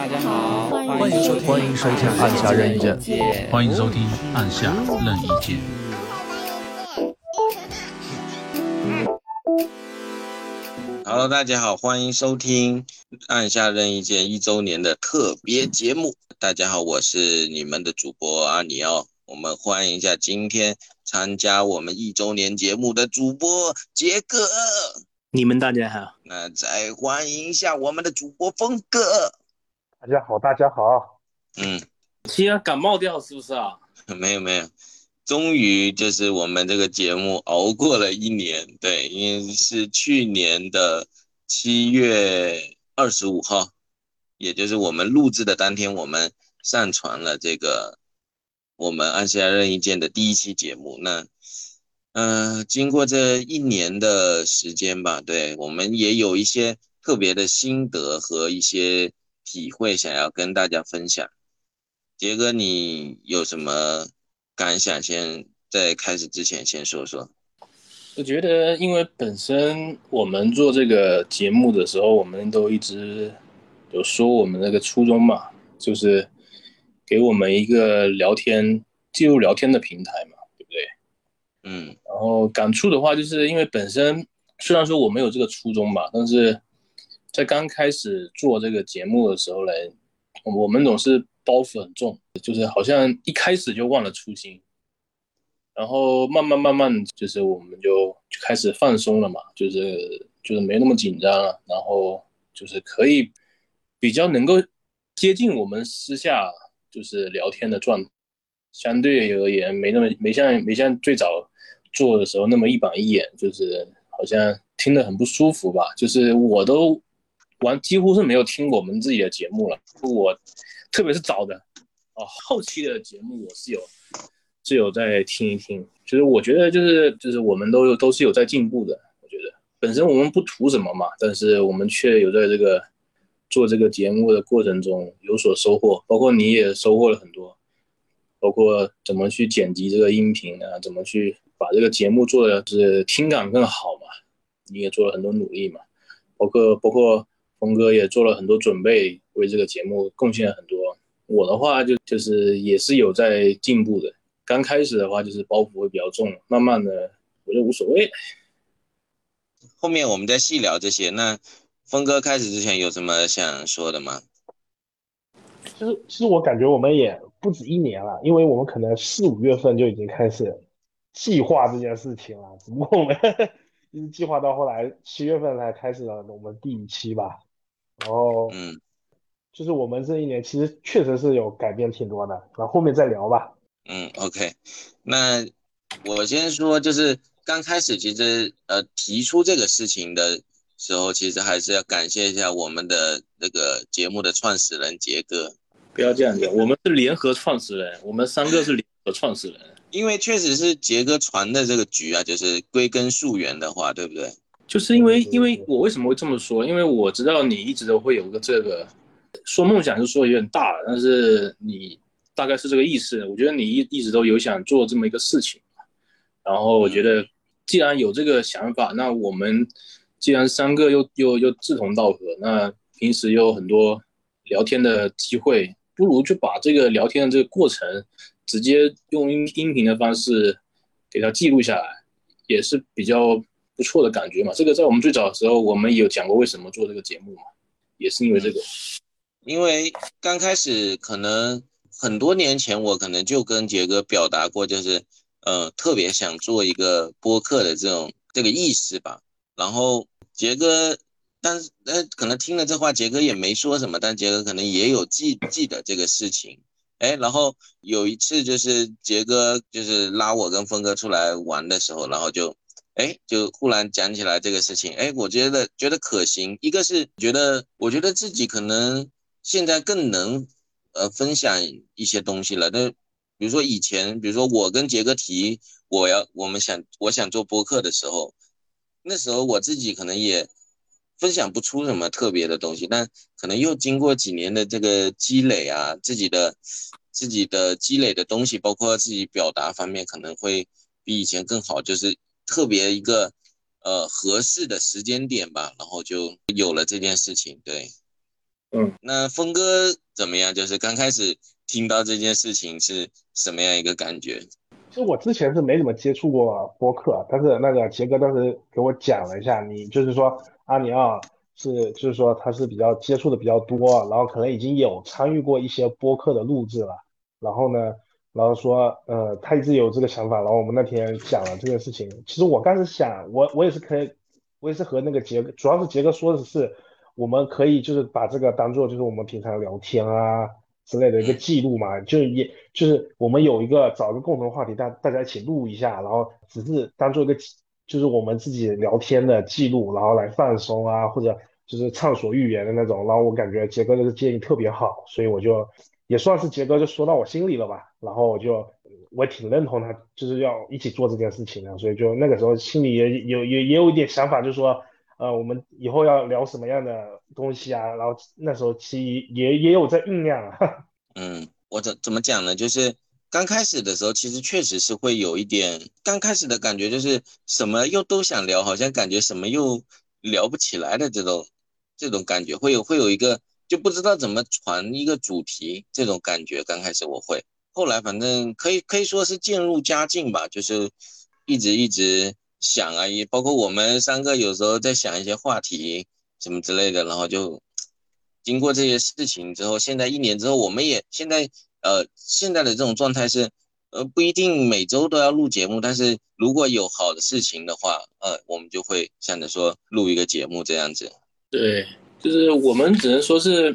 大家好，欢迎收听，欢迎收听按下任意键，欢迎收听按下任意键。Hello，大家好，欢迎收听按下任意键一周年的特别节目。大家好，我是你们的主播阿尼奥。我们欢迎一下今天参加我们一周年节目的主播杰哥。你们大家好。那再欢迎一下我们的主播峰哥。大家好，大家好。嗯，今天感冒掉是不是啊？没有没有，终于就是我们这个节目熬过了一年。对，因为是去年的七月二十五号，也就是我们录制的当天，我们上传了这个我们按下任意键的第一期节目。那。嗯，经过这一年的时间吧，对我们也有一些特别的心得和一些体会，想要跟大家分享。杰哥，你有什么感想？先在开始之前先说说。我觉得，因为本身我们做这个节目的时候，我们都一直有说我们那个初衷嘛，就是给我们一个聊天、记录聊天的平台嘛。对不对嗯，然后感触的话，就是因为本身虽然说我们有这个初衷吧，但是在刚开始做这个节目的时候嘞，我们总是包袱很重，就是好像一开始就忘了初心，然后慢慢慢慢就是我们就就开始放松了嘛，就是就是没那么紧张了，然后就是可以比较能够接近我们私下就是聊天的状，相对而言没那么没像没像最早。做的时候那么一板一眼，就是好像听得很不舒服吧。就是我都完几乎是没有听我们自己的节目了。我特别是早的哦，后期的节目我是有是有在听一听。就是我觉得就是就是我们都都是有在进步的。我觉得本身我们不图什么嘛，但是我们却有在这个做这个节目的过程中有所收获。包括你也收获了很多，包括怎么去剪辑这个音频啊，怎么去。把这个节目做的就是听感更好嘛？你也做了很多努力嘛，包括包括峰哥也做了很多准备，为这个节目贡献了很多。我的话就就是也是有在进步的。刚开始的话就是包袱会比较重，慢慢的我就无所谓。后面我们再细聊这些。那峰哥开始之前有什么想说的吗？其实其实我感觉我们也不止一年了，因为我们可能四五月份就已经开始。计划这件事情了，只不过我们 一直计划到后来七月份才开始了我们第一期吧。然后，嗯，就是我们这一年其实确实是有改变挺多的，然后后面再聊吧。嗯，OK，那我先说，就是刚开始其实呃提出这个事情的时候，其实还是要感谢一下我们的那个节目的创始人杰哥。不要这样讲，我们是联合创始人，我们三个是联合创始人。因为确实是杰哥传的这个局啊，就是归根溯源的话，对不对？就是因为，因为我为什么会这么说？因为我知道你一直都会有个这个说梦想，就说有点大，但是你大概是这个意思。我觉得你一一直都有想做这么一个事情，然后我觉得既然有这个想法，那我们既然三个又又又志同道合，那平时有很多聊天的机会，不如就把这个聊天的这个过程。直接用音音频的方式给它记录下来，也是比较不错的感觉嘛。这个在我们最早的时候，我们有讲过为什么做这个节目嘛，也是因为这个。因为刚开始可能很多年前，我可能就跟杰哥表达过，就是呃特别想做一个播客的这种这个意思吧。然后杰哥，但是呃可能听了这话，杰哥也没说什么，但杰哥可能也有记记得这个事情。哎，然后有一次就是杰哥就是拉我跟峰哥出来玩的时候，然后就，哎，就忽然讲起来这个事情，哎，我觉得觉得可行。一个是觉得我觉得自己可能现在更能呃分享一些东西了。那比如说以前，比如说我跟杰哥提我要我们想我想做播客的时候，那时候我自己可能也分享不出什么特别的东西，但可能又经过几年的这个积累啊，自己的。自己的积累的东西，包括自己表达方面，可能会比以前更好，就是特别一个呃合适的时间点吧，然后就有了这件事情。对，嗯，那峰哥怎么样？就是刚开始听到这件事情是什么样一个感觉？其实我之前是没怎么接触过播客，但是那个杰哥当时给我讲了一下，你就是说阿尼奥是，就是说他是比较接触的比较多，然后可能已经有参与过一些播客的录制了，然后呢，然后说，呃，他一直有这个想法，然后我们那天讲了这个事情。其实我刚开始想，我我也是可以，我也是和那个杰哥，主要是杰哥说的是，我们可以就是把这个当做就是我们平常聊天啊。之类的一个记录嘛，就也就是我们有一个找个共同话题，大大家一起录一下，然后只是当做一个就是我们自己聊天的记录，然后来放松啊，或者就是畅所欲言的那种。然后我感觉杰哥这个建议特别好，所以我就也算是杰哥就说到我心里了吧。然后我就我挺认同他就是要一起做这件事情的，所以就那个时候心里也有也也有一点想法，就是说。呃，我们以后要聊什么样的东西啊？然后那时候其实也也有在酝酿啊。嗯，我怎怎么讲呢？就是刚开始的时候，其实确实是会有一点刚开始的感觉，就是什么又都想聊，好像感觉什么又聊不起来的这种这种感觉，会有会有一个就不知道怎么传一个主题这种感觉。刚开始我会，后来反正可以可以说是渐入佳境吧，就是一直一直。想啊，也包括我们三个有时候在想一些话题什么之类的，然后就经过这些事情之后，现在一年之后，我们也现在呃现在的这种状态是，呃不一定每周都要录节目，但是如果有好的事情的话，呃我们就会想着说录一个节目这样子。对，就是我们只能说是，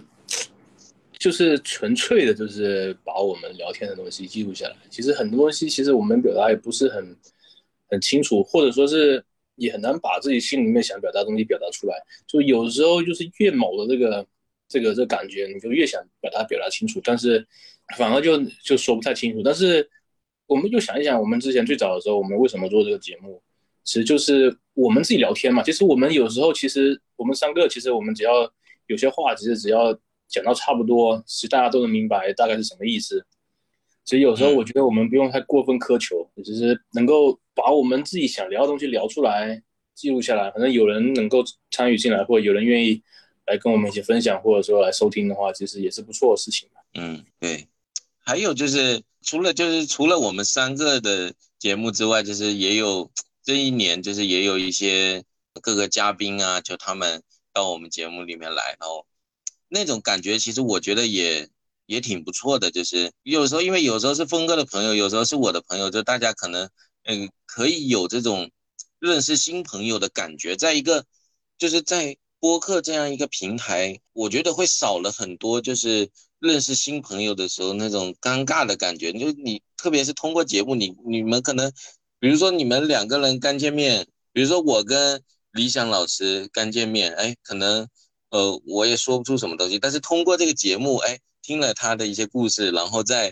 就是纯粹的，就是把我们聊天的东西记录下来。其实很多东西，其实我们表达也不是很。很清楚，或者说是也很难把自己心里面想表达的东西表达出来。就有时候就是越某的这个这个这感觉，你就越想表达表达清楚，但是反而就就说不太清楚。但是我们就想一想，我们之前最早的时候，我们为什么做这个节目？其实就是我们自己聊天嘛。其实我们有时候，其实我们三个，其实我们只要有些话，其实只要讲到差不多，其实大家都能明白大概是什么意思。所以有时候我觉得我们不用太过分苛求，只是能够把我们自己想聊的东西聊出来，记录下来。反正有人能够参与进来，或者有人愿意来跟我们一起分享，或者说来收听的话，其实也是不错的事情嗯，对。还有就是除了就是除了我们三个的节目之外，就是也有这一年就是也有一些各个嘉宾啊，就他们到我们节目里面来，然后那种感觉，其实我觉得也。也挺不错的，就是有时候，因为有时候是峰哥的朋友，有时候是我的朋友，就大家可能，嗯，可以有这种认识新朋友的感觉。在一个，就是在播客这样一个平台，我觉得会少了很多，就是认识新朋友的时候那种尴尬的感觉。就你，特别是通过节目，你你们可能，比如说你们两个人刚见面，比如说我跟理想老师刚见面，哎，可能，呃，我也说不出什么东西，但是通过这个节目，哎。听了他的一些故事，然后再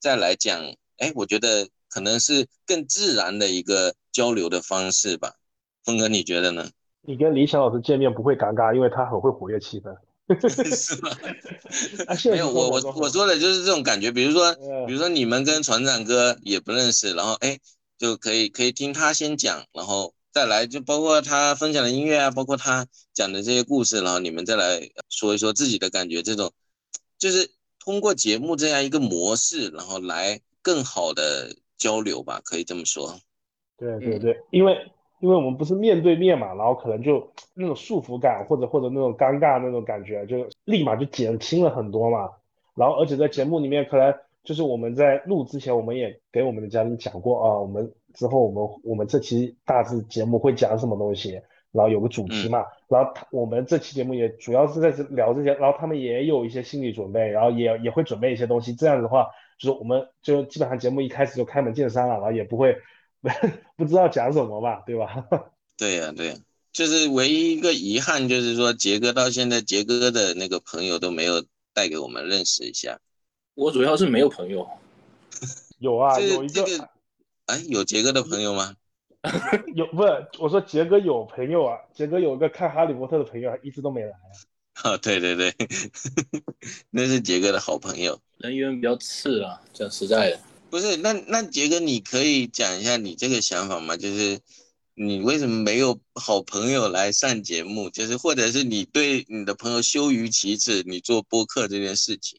再来讲，哎，我觉得可能是更自然的一个交流的方式吧。峰哥，你觉得呢？你跟李想老师见面不会尴尬，因为他很会活跃气氛。是吗？没有，我我我说的就是这种感觉。比如说，比如说你们跟船长哥也不认识，然后哎，就可以可以听他先讲，然后再来，就包括他分享的音乐啊，包括他讲的这些故事，然后你们再来说一说自己的感觉，这种。就是通过节目这样一个模式，然后来更好的交流吧，可以这么说。对对对，因为因为我们不是面对面嘛，然后可能就那种束缚感或者或者那种尴尬那种感觉，就立马就减轻了很多嘛。然后而且在节目里面，可能就是我们在录之前，我们也给我们的嘉宾讲过啊，我们之后我们我们这期大致节目会讲什么东西。然后有个主题嘛，然后他我们这期节目也主要是在这聊这些，然后他们也有一些心理准备，然后也也会准备一些东西。这样子的话，就是我们就基本上节目一开始就开门见山了，然后也不会 不知道讲什么吧，对吧？对呀，对呀，就是唯一一个遗憾就是说杰哥到现在杰哥的那个朋友都没有带给我们认识一下。我主要是没有朋友。有啊，有一个。哎，有杰哥的朋友吗？有不是我说杰哥有朋友啊，杰哥有个看哈利波特的朋友，一直都没来啊。哦，对对对，那是杰哥的好朋友，人缘比较次啊，讲实在的。不是，那那杰哥，你可以讲一下你这个想法吗？就是你为什么没有好朋友来上节目？就是或者是你对你的朋友羞于启齿，你做播客这件事情，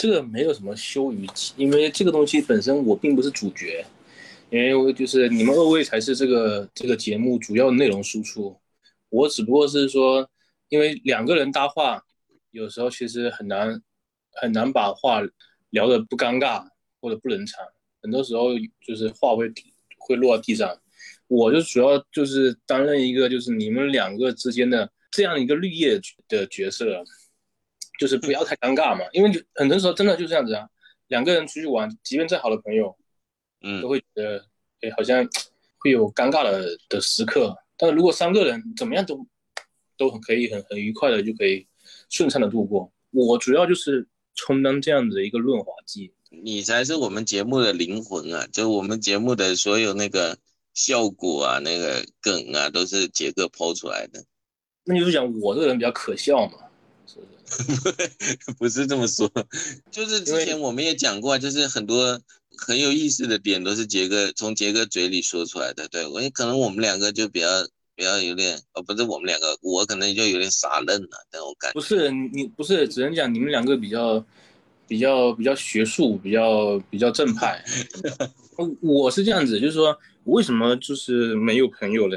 这个没有什么羞于，因为这个东西本身我并不是主角，因为就是你们二位才是这个这个节目主要内容输出，我只不过是说，因为两个人搭话，有时候其实很难很难把话聊得不尴尬或者不冷场，很多时候就是话会会落到地上。我就主要就是担任一个就是你们两个之间的这样一个绿叶的角色，就是不要太尴尬嘛，因为就很多时候真的就这样子啊，两个人出去玩，即便再好的朋友，嗯都，会觉得哎好像会有尴尬的的时刻，但是如果三个人怎么样都都很可以很很愉快的就可以顺畅的度过，我主要就是充当这样子的一个润滑剂。你才是我们节目的灵魂啊！就我们节目的所有那个效果啊、那个梗啊，都是杰哥抛出来的，那就是讲我这个人比较可笑嘛，是不是？不是这么说。就是之前我们也讲过啊，就是很多很有意思的点都是杰哥从杰哥嘴里说出来的。对我也可能我们两个就比较比较有点，哦，不是我们两个，我可能就有点傻愣了，但我感觉。不是你不是，只能讲你们两个比较比较比较学术，比较比较正派。我我是这样子，就是说为什么就是没有朋友呢？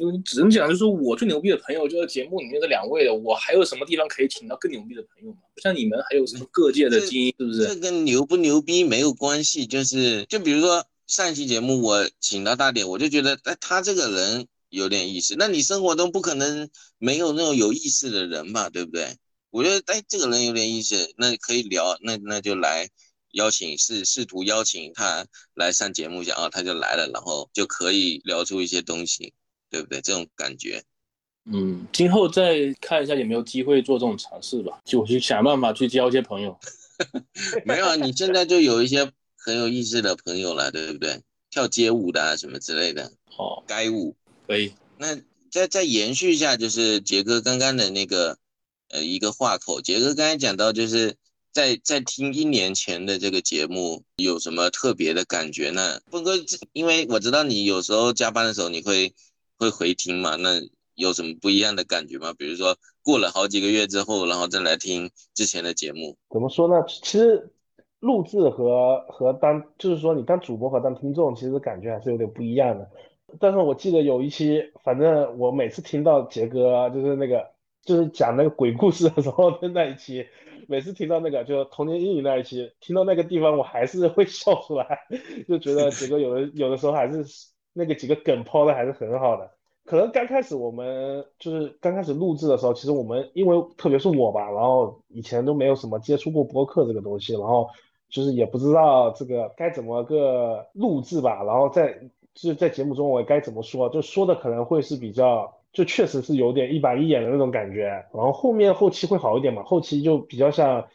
因为只能讲，就是说我最牛逼的朋友就是节目里面的两位了，我还有什么地方可以请到更牛逼的朋友吗？不像你们还有什么各界的精英，是不是这是？跟牛不牛逼没有关系，就是就比如说上一期节目我请到大点，我就觉得哎他这个人有点意思。那你生活中不可能没有那种有意思的人吧，对不对？我觉得哎这个人有点意思，那可以聊，那那就来邀请试试图邀请他来上节目一下啊，他就来了，然后就可以聊出一些东西，对不对？这种感觉。嗯，今后再看一下有没有机会做这种尝试吧，就我去想办法去交一些朋友。没有啊，你现在就有一些很有意思的朋友了，对不对？跳街舞的啊什么之类的，哦，街舞。可以。那再再延续一下，就是杰哥刚刚的那个呃一个话口，杰哥刚才讲到，就是在在听一年前的这个节目有什么特别的感觉呢？峰哥，因为我知道你有时候加班的时候你会会回听嘛，那有什么不一样的感觉吗？比如说过了好几个月之后，然后再来听之前的节目，怎么说呢？其实录制和和当就是说你当主播和当听众，其实感觉还是有点不一样的。但是我记得有一期，反正我每次听到杰哥就是那个就是讲那个鬼故事的时候的那一期，每次听到那个就童年阴影那一期，听到那个地方我还是会笑出来，就觉得杰哥有的有的时候还是那个几个梗抛的还是很好的。可能刚开始我们就是刚开始录制的时候，其实我们因为特别是我吧，然后以前都没有什么接触过播客这个东西，然后就是也不知道这个该怎么个录制吧，然后在就是在节目中我该怎么说，就说的可能会是比较，就确实是有点一板一眼的那种感觉，然后后面后期会好一点嘛，后期就比较像。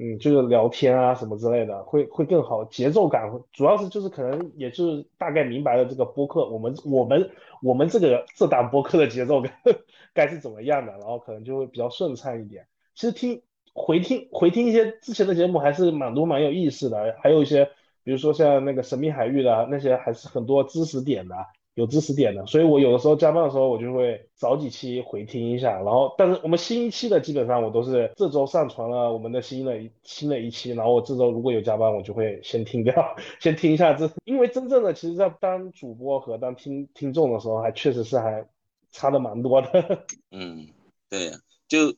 嗯，就是聊天啊什么之类的，会会更好，节奏感主要是就是可能也就是大概明白了这个播客，我们我们我们这个这档播客的节奏感 该是怎么样的，然后可能就会比较顺畅一点。其实听回听回听一些之前的节目还是蛮多蛮有意思的，还有一些比如说像那个神秘海域的那些还是很多知识点的。有知识点的，所以我有的时候加班的时候，我就会早几期回听一下，然后，但是我们新一期的基本上我都是这周上传了我们的新的一新的一期，然后我这周如果有加班，我就会先听掉，先听一下这，因为真正的其实在当主播和当听听众的时候，还确实是还差的蛮多的。嗯，对，就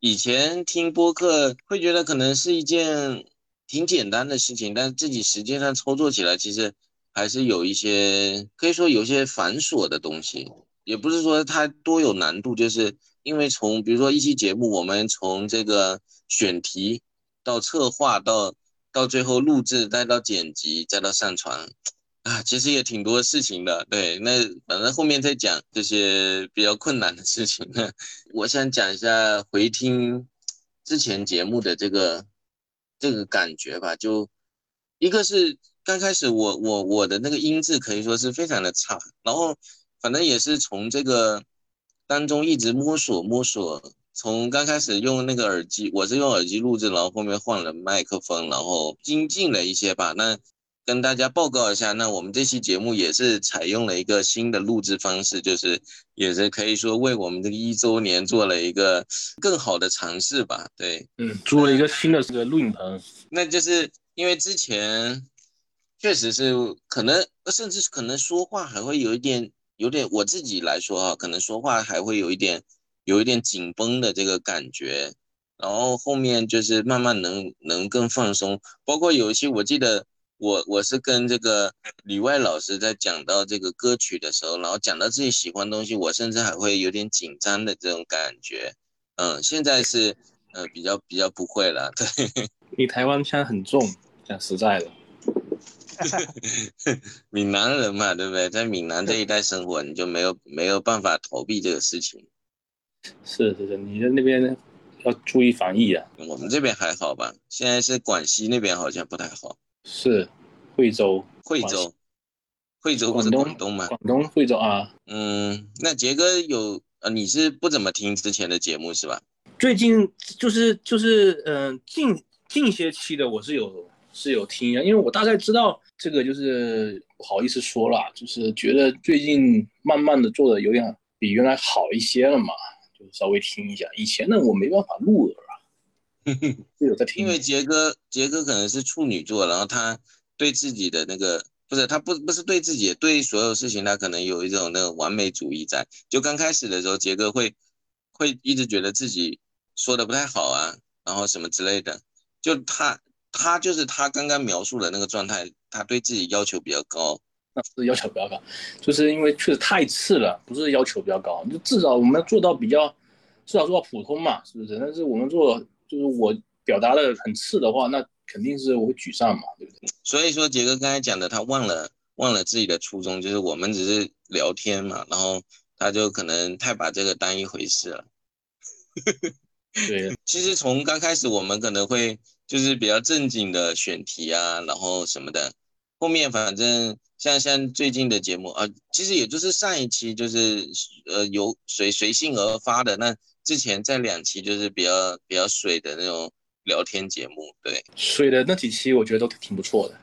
以前听播客会觉得可能是一件挺简单的事情，但自己实际上操作起来其实。还是有一些可以说有些繁琐的东西，也不是说它多有难度，就是因为从比如说一期节目，我们从这个选题到策划到到最后录制，再到剪辑，再到上传，啊，其实也挺多事情的。对，那反正后面再讲这些比较困难的事情。我想讲一下回听之前节目的这个这个感觉吧，就一个是。刚开始我我我的那个音质可以说是非常的差，然后反正也是从这个当中一直摸索摸索，从刚开始用那个耳机，我是用耳机录制，然后后面换了麦克风，然后精进了一些吧。那跟大家报告一下，那我们这期节目也是采用了一个新的录制方式，就是也是可以说为我们这个一周年做了一个更好的尝试吧。对，嗯，租了一个新的这个录影棚，那就是因为之前确实是可能，甚至可能说话还会有一点，有点我自己来说哈，可能说话还会有一点，有一点紧绷的这个感觉。然后后面就是慢慢能能更放松，包括有一期我记得我我是跟这个里外老师在讲到这个歌曲的时候，然后讲到自己喜欢东西，我甚至还会有点紧张的这种感觉。嗯，现在是呃比较比较不会了。对，你台湾腔很重，讲实在的。闽南人嘛，对不对？在闽南这一带生活，你就没有没有办法逃避这个事情。是是是，你在那边。要注意防疫啊！我们这边还好吧？现在是广西那边好像不太好。是，惠州，惠州，惠州不是广东吗？广东惠州啊。嗯，那杰哥有呃，你是不怎么听之前的节目是吧？最近就是就是嗯，近近些期的我是有是有听啊，因为我大概知道这个就是不好意思说了，就是觉得最近慢慢的做的有点比原来好一些了嘛。就稍微听一下，以前呢我没办法录耳啊，有在听。因为杰哥，杰哥可能是处女座，然后他对自己的那个不是他不不是对自己，对所有事情他可能有一种那个完美主义在。就刚开始的时候，杰哥会会一直觉得自己说的不太好啊，然后什么之类的。就他他就是他刚刚描述的那个状态，他对自己要求比较高。那是要求比较高，就是因为确实太次了，不是要求比较高，就至少我们做到比较，至少做到普通嘛，是不是？但是我们做就是我表达的很次的话，那肯定是我会沮丧嘛，对不对？所以说杰哥刚才讲的，他忘了忘了自己的初衷，就是我们只是聊天嘛，然后他就可能太把这个当一回事了。对，其实从刚开始我们可能会就是比较正经的选题啊，然后什么的，后面反正。像像最近的节目啊，其实也就是上一期就是呃由随随性而发的，那之前在两期就是比较比较水的那种聊天节目，对，水的那几期我觉得都挺不错的，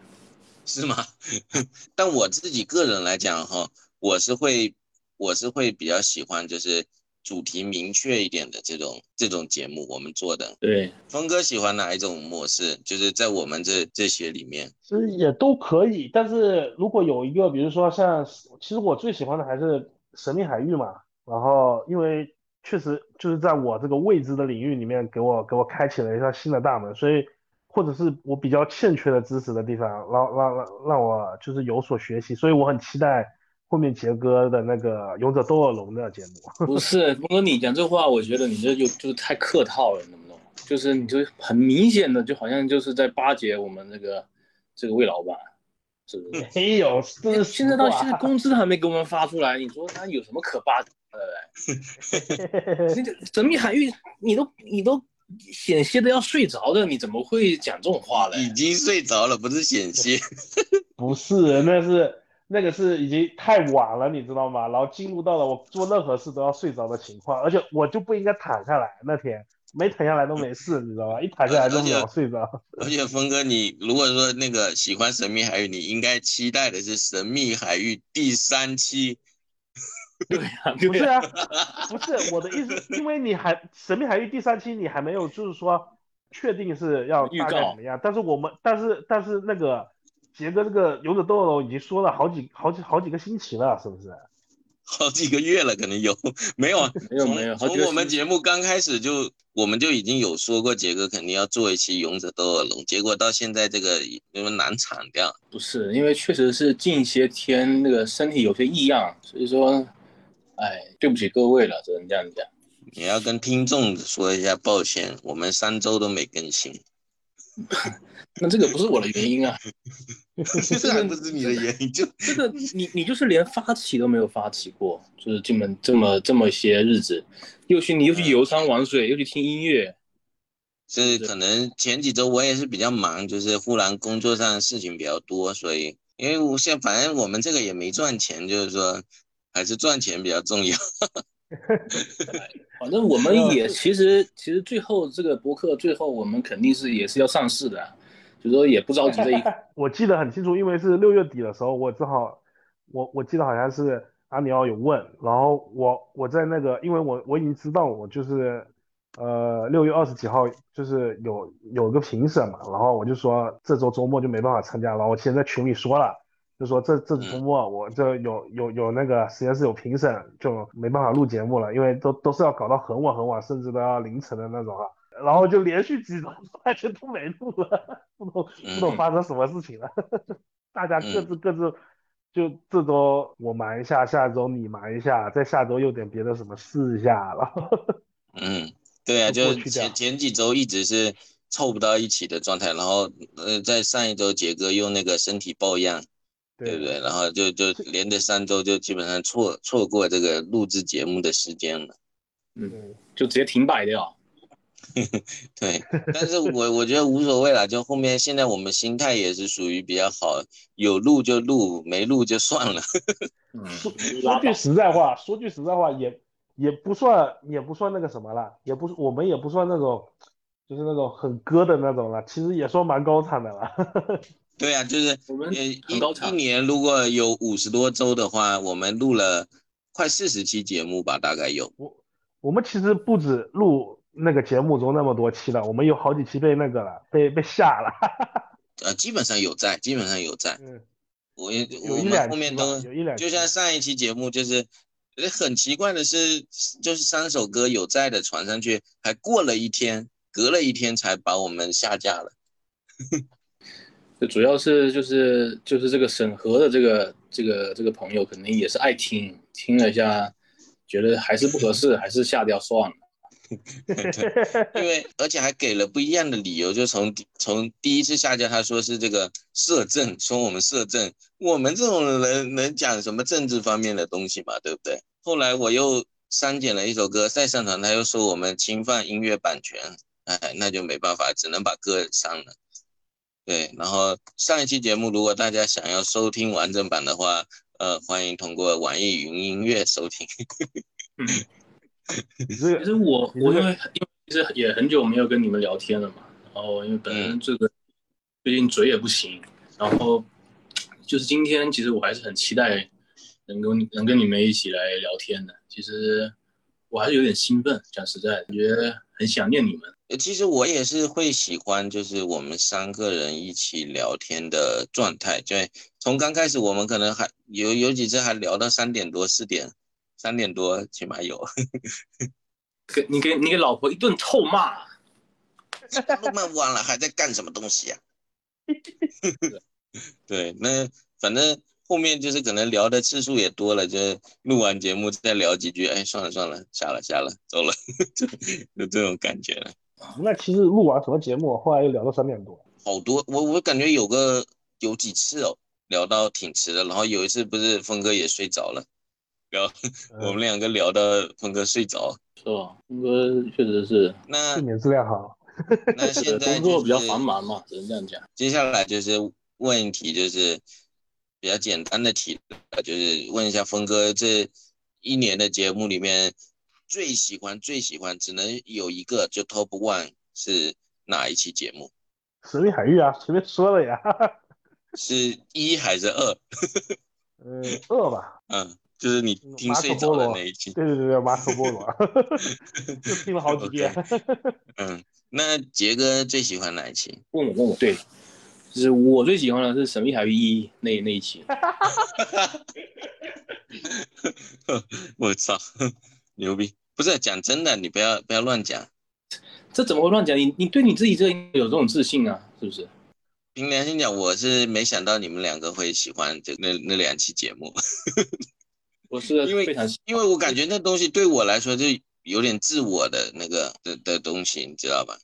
是吗？但我自己个人来讲哈，我是会我是会比较喜欢就是。主题明确一点的这种这种节目，我们做的。对，峰哥喜欢哪一种模式？就是在我们这这些里面，其实也都可以。但是如果有一个，比如说像，其实我最喜欢的还是神秘海域嘛。然后因为确实就是在我这个未知的领域里面，给我给我开启了一扇新的大门。所以或者是我比较欠缺的知识的地方，让让让让我就是有所学习。所以我很期待。后面杰哥的那个《勇者斗恶龙》的节目，不是峰哥，你讲这话，我觉得你这就就是太客套了，懂不懂？就是你就很明显的，就好像就是在巴结我们那个这个魏老板，是不是？没有，是现在到现在工资还没给我们发出来，你说他有什么可巴结的？那个神秘海域，你都你都险些的要睡着的，你怎么会讲这种话呢？已经睡着了，不是险些，不是，那是。那个是已经太晚了，你知道吗？然后进入到了我做任何事都要睡着的情况，而且我就不应该躺下来。那天没躺下来都没事，你知道吧？一躺下来就秒睡着。而且峰哥，你如果说那个喜欢神秘海域，你应该期待的是神秘海域第三期。对呀，不是啊，不是我的意思，因为你还神秘海域第三期你还没有，就是说确定是要大概怎么样。但是我们，但是但是那个。杰哥，这个勇者斗恶龙已经说了好几好几好几个星期了，是不是？好几个月了，可能有没有啊？没有没有。从我们节目刚开始就，我们就已经有说过，杰哥肯定要做一期勇者斗恶龙，结果到现在这个因为难产掉。不是，因为确实是近些天那个身体有些异样，所以说，哎，对不起各位了，只能这样讲。你要跟听众说一下抱歉，我们三周都没更新。那这个不是我的原因啊，这个不是你的原因，就 这个你你就是连发起都没有发起过，就是这么这么这么些日子，又去你又去游山玩水，又去听音乐，是可能前几周我也是比较忙，就是忽然工作上的事情比较多，所以因为我现反正我们这个也没赚钱，就是说还是赚钱比较重要。反正我们也其实其实最后这个博客最后我们肯定是也是要上市的。就说也不着急这一 我记得很清楚，因为是六月底的时候，我正好，我我记得好像是阿尼奥有问，然后我我在那个，因为我我已经知道我就是，呃，六月二十几号就是有有个评审嘛，然后我就说这周周末就没办法参加，然后我先在群里说了，就说这这周末我这有有有那个实验室有评审，就没办法录节目了，因为都都是要搞到很晚很晚，甚至都要凌晨的那种啊。然后就连续几周发现都没录了，不懂不懂发生什么事情了，大家各自各自，就这周我忙一下，下周你忙一下，再下周又点别的什么试一下，然 后嗯，对啊，就前前几周一直是凑不到一起的状态，然后呃，在上一周杰哥又那个身体抱恙，对不对？然后就就连着三周就基本上错错过这个录制节目的时间了。嗯就直接停摆掉。对，但是我我觉得无所谓了，就后面现在我们心态也是属于比较好，有录就录，没录就算了。嗯，说说句实在话，说句实在话，也也不算也不算那个什么了，也不是我们也不算那种就是那种很割的那种了，其实也算蛮高产的了。对啊，就是我们呃一一年如果有五十多周的话，我们录了快四十期节目吧，大概有。我我们其实不止录那个节目中那么多期了，我们有好几期被那个了，被被下了。呃，基本上有在，基本上有在。嗯，我也我们后面都有一两就像上一期节目，就是呃很奇怪的是，就是三首歌有在的传上去，还过了一天，隔了一天才把我们下架了。就主要是就是就是这个审核的这个这个这个朋友肯定也是爱听，听了一下，觉得还是不合适，还是下掉算了。因为而且还给了不一样的理由，就从从第一次下架，他说是这个摄政，说我们摄政，我们这种人能讲什么政治方面的东西嘛，对不对？后来我又删减了一首歌再上传，他又说我们侵犯音乐版权，哎，那就没办法，只能把歌删了。对，然后上一期节目，如果大家想要收听完整版的话，呃，欢迎通过网易云音乐收听。其实我我因为因为其实也很久没有跟你们聊天了嘛，然后因为本身这个最近嘴也不行，然后就是今天其实我还是很期待能跟能跟你们一起来聊天的。其实我还是有点兴奋，讲实在，觉得很想念你们。呃其实我也是会喜欢，就是我们三个人一起聊天的状态。就从刚开始，我们可能还有有几次还聊到三点多、四点，三点多起码有。给你给你给老婆一顿臭骂，那么晚了还在干什么东西呀、对，那反正后面就是可能聊的次数也多了，就是录完节目再聊几句，哎，算了算了，下了下了，走了，就就这种感觉了。那其实录完什么节目，后来又聊到三点多。好多，我我感觉有个有几次哦，聊到挺迟的，然后有一次不是峰哥也睡着了，聊我们两个聊到峰哥睡着，是吧？峰哥确实是那睡眠质量好。那现在就 工作比较繁忙嘛，只能这样讲。接下来就是问一题，就是比较简单的题了，就是问一下峰哥这一年的节目里面最喜欢最喜欢，只能有一个，就 top one 是哪一期节目？神秘海域啊，随便说了呀。是一还是二？呃，二吧。嗯，就是你听睡着的那一期。对对对对，马可波罗，就听了好几遍。嗯，那杰哥最喜欢哪一期？问我问我，对，就是我最喜欢的是《神秘海域一》那那一期。我操，牛逼！不是讲真的，你不要不要乱讲。这怎么会乱讲？你你对你自己这有这种自信啊，是不是？凭良心讲，我是没想到你们两个会喜欢这那那两期节目，我是 因为因为我感觉那东西对我来说就有点自我的那个的的东西，你知道吧？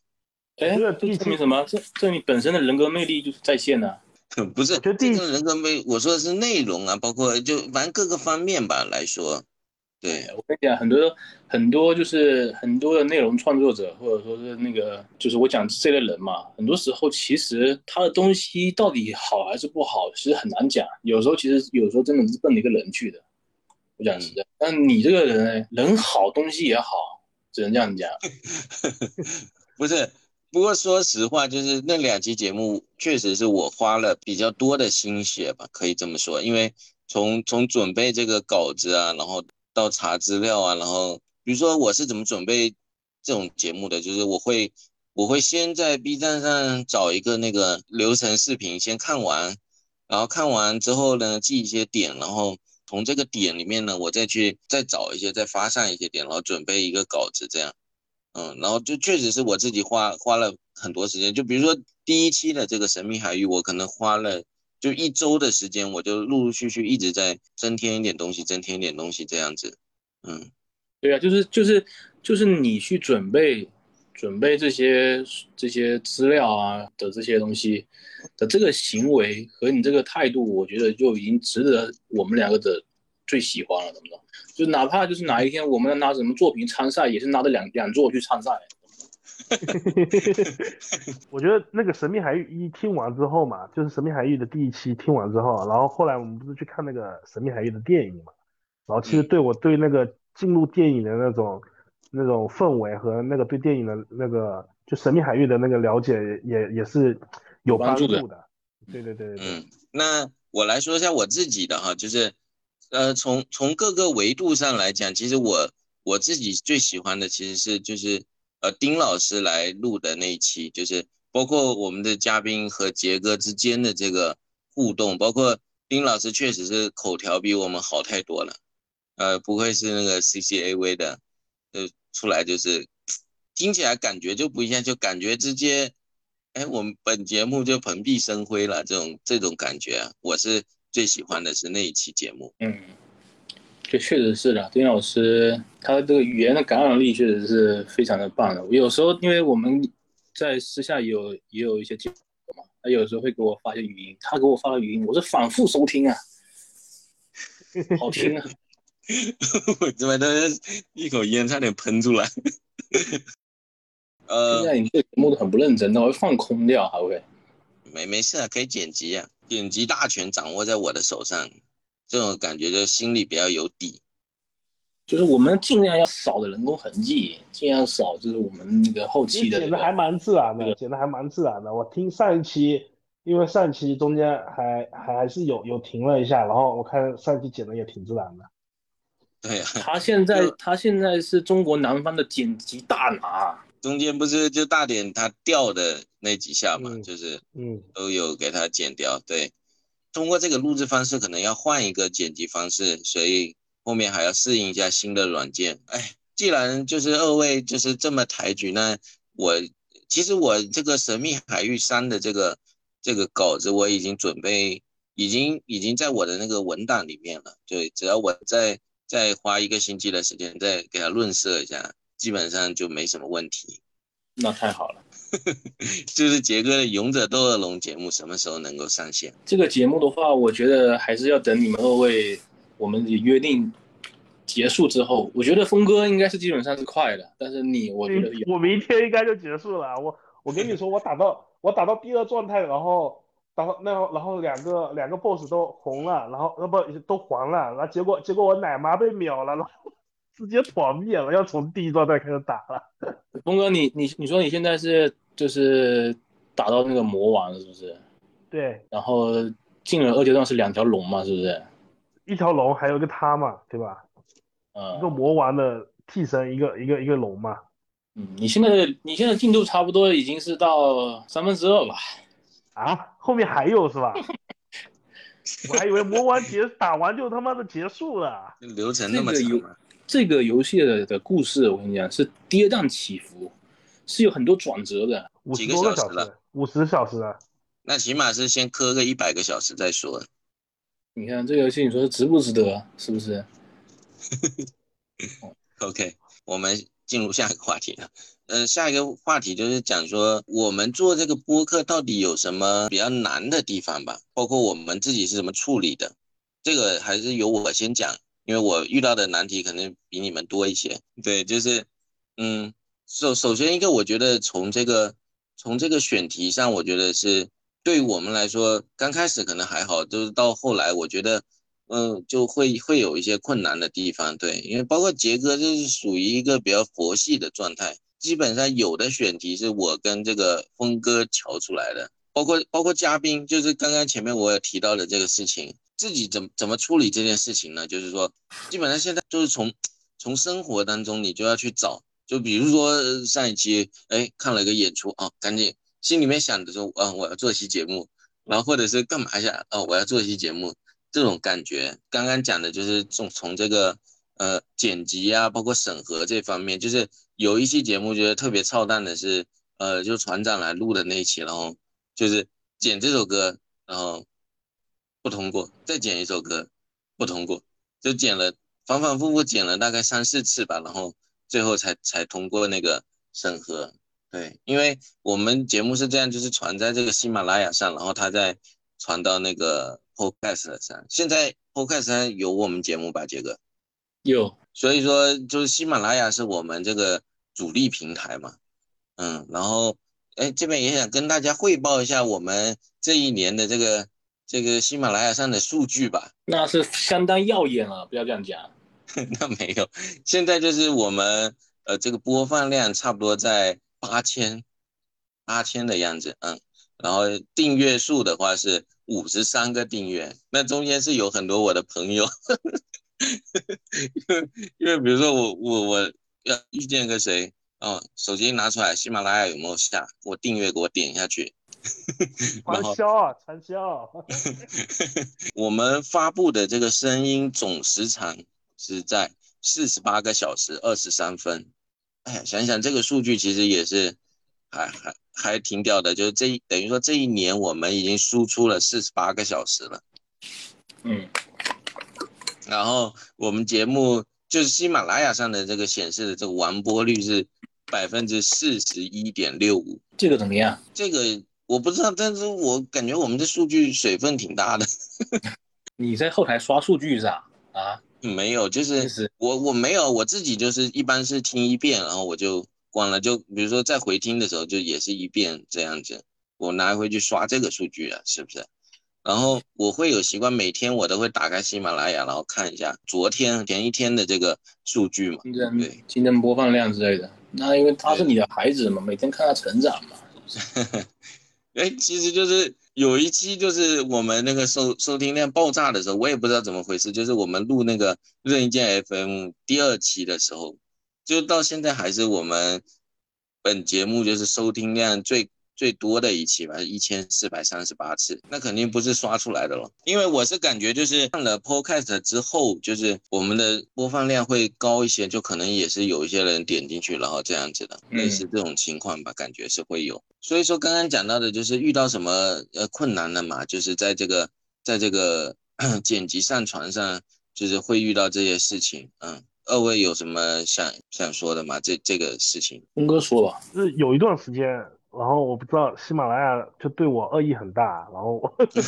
哎，这这个证明什么？这证明本身的人格魅力就是在线呢、不是，我觉得第一这个人格魅，我说的是内容啊，包括就反正各个方面吧来说，对，我跟你讲，很多很多就是很多的内容创作者，或者说是那个，就是我讲这类人嘛，很多时候其实他的东西到底好还是不好，其实很难讲。有时候其实有时候真的是奔着一个人去的。我讲实在，但你这个人呢，人好，东西也好，只能这样讲。不是，不过说实话，就是那两期节目确实是我花了比较多的心血吧，可以这么说。因为从从准备这个稿子啊，然后到查资料啊，然后比如说我是怎么准备这种节目的，就是我会我会先在 B 站上找一个那个流程视频先看完，然后看完之后呢记一些点，然后从这个点里面呢我再去再找一些再发散一些点，然后准备一个稿子这样。嗯，然后就确实是我自己花花了很多时间，就比如说第一期的这个神秘海域，我可能花了就一周的时间，我就陆陆续续一直在增添一点东西，增添一点东西这样子。嗯，对啊，就是就是就是你去准备准备这些这些资料啊的这些东西的这个行为和你这个态度，我觉得就已经值得我们两个的最喜欢了，懂不懂？就哪怕就是哪一天我们拿什么作品参赛，也是拿着两两座去参赛。我觉得那个《神秘海域》一听完之后嘛，就是《神秘海域》的第一期听完之后，然后后来我们不是去看那个《神秘海域》的电影嘛，然后其实对我对那个进入电影的那种那种氛围和那个对电影的那个就《神秘海域》的那个了解也也是有帮助的。对对对对。嗯，那我来说一下我自己的哈，就是。呃，从从各个维度上来讲，其实我我自己最喜欢的其实是就是呃丁老师来录的那一期，就是包括我们的嘉宾和杰哥之间的这个互动，包括丁老师确实是口条比我们好太多了，呃，不愧是那个 CCAV 的，呃，出来就是听起来感觉就不一样，就感觉直接，哎，我们本节目就蓬荜生辉了，这种这种感觉，我是。最喜欢的是那一期节目，嗯，这确实是的，丁老师他这个语言的感染力确实是非常的棒的。有时候因为我们在私下有也有一些交流嘛，他有时候会给我发些语音，他给我发的语音，我是反复收听啊，好听啊，我怎么都一口烟差点喷出来。呃，现在你这节目都很不认真的，会放空掉，还会？没没事啊，可以剪辑啊。剪辑大权掌握在我的手上，这种感觉就心里比较有底。就是我们尽量要少的人工痕迹，尽量少，就是我们那个后期的。剪的还蛮自然的，剪的还蛮自然的。我听上一期，因为上一期中间还还还是有有停了一下，然后我看上一期剪的也挺自然的。对呀，他现在他现在是中国南方的剪辑大拿。中间不是就大点他掉的那几下嘛，就是嗯都有给他剪掉。对，通过这个录制方式，可能要换一个剪辑方式，所以后面还要适应一下新的软件。哎，既然就是二位就是这么抬举，那我其实我这个神秘海域三的这个这个稿子我已经准备，已经 已经在我的那个文档里面了。对，只要我再再花一个星期的时间再给他润色一下。基本上就没什么问题，那太好了。就是杰哥的《勇者斗恶龙》节目什么时候能够上线？这个节目的话，我觉得还是要等你们二位，我们约定结束之后。我觉得峰哥应该是基本上是快的，但是你，我觉得我明天应该就结束了。我我跟你说，我打到我打到第二状态，然后然后那然后两个两个 boss 都红了，然后呃不都黄了，然后结果结果我奶妈被秒了，然后。直接团灭了，要从第一段再开始打了。峰哥，你你你说你现在是就是打到那个魔王了，是不是？对。然后进了二阶段是两条龙嘛，是不是？一条龙，还有一个他嘛，对吧？嗯。一个魔王的替身，一个一个一个龙嘛。嗯，你现在你现在进度差不多已经是到三分之二吧？啊，后面还有是吧？我还以为魔王结打完就他妈的结束了。流程那么长吗？这个游戏的的故事，我跟你讲是跌宕起伏，是有很多转折的。几个小时了？五十小时了。那起码是先磕个一百个小时再说。你看这个游戏，你说值不值得？是不是？OK，我们进入下一个话题了。嗯，下一个话题就是讲说我们做这个播客到底有什么比较难的地方吧？包括我们自己是怎么处理的？这个还是由我先讲。因为我遇到的难题可能比你们多一些，对，就是，嗯，首首先一个，我觉得从这个从这个选题上，我觉得是对于我们来说，刚开始可能还好，就是到后来，我觉得，嗯，就会会有一些困难的地方，对，因为包括杰哥就是属于一个比较佛系的状态，基本上有的选题是我跟这个峰哥瞧出来的，包括包括嘉宾，就是刚刚前面我也提到的这个事情，自己怎么怎么处理这件事情呢？就是说，基本上现在就是从从生活当中你就要去找，就比如说上一期哎看了一个演出啊，赶紧心里面想着说啊我要做一期节目，然后或者是干嘛一下啊我要做一期节目，这种感觉，刚刚讲的就是从从这个。呃，剪辑啊，包括审核这方面，就是有一期节目觉得特别操蛋的是，呃，就船长来录的那一期，然后就是剪这首歌，然后不通过，再剪一首歌不通过，就剪了反反复复剪了大概三四次吧，然后最后才才通过那个审核。对，因为我们节目是这样，就是传在这个喜马拉雅上，然后它再传到那个 Podcast 上。现在 Podcast 上有我们节目吧，杰哥？有，所以说就是喜马拉雅是我们这个主力平台嘛，嗯，然后哎这边也想跟大家汇报一下我们这一年的这个这个喜马拉雅上的数据吧。那是相当耀眼了，不要这样讲。那没有，现在就是我们呃这个播放量差不多在八千八千的样子，嗯，然后订阅数的话是五十三个订阅，那中间是有很多我的朋友。因为因为比如说我我我要遇见个谁哦，手机拿出来，喜马拉雅有没有下？我订阅给我点下去。传销啊，传销。我们发布的这个声音总时长是在四十八个小时二十三分。哎，想想这个数据其实也是还还还挺屌的，就是这等于说这一年我们已经输出了四十八个小时了。嗯。然后我们节目就是喜马拉雅上的这个显示的这个完播率是百分之四十一点六五，这个怎么样？这个我不知道，但是我感觉我们的数据水分挺大的。你在后台刷数据是吧？啊？没有，就是我我没有，我自己就是一般是听一遍，然后我就关了，就比如说在回听的时候就也是一遍这样子，我拿回去刷这个数据啊，是不是？然后我会有习惯，每天我都会打开喜马拉雅，然后看一下昨天前一天的这个数据嘛，对，今天播放量之类的。那因为他是你的孩子嘛，每天看他成长嘛。哎，其实就是有一期就是我们那个收收听量爆炸的时候，我也不知道怎么回事，就是我们录那个任意键 FM 第二期的时候，就到现在还是我们本节目就是收听量最。最多的一期吧，一千四百三十八次，那肯定不是刷出来的了。因为我是感觉，就是看了 Podcast 之后，就是我们的播放量会高一些，就可能也是有一些人点进去，然后这样子的，类似这种情况吧，感觉是会有。所以说，刚刚讲到的就是遇到什么呃困难了嘛，就是在这个在这个 剪辑上传上，就是会遇到这些事情。嗯，二位有什么想想说的吗？这这个事情，峰哥说吧，是有一段时间。然后我不知道喜马拉雅就对我恶意很大，然后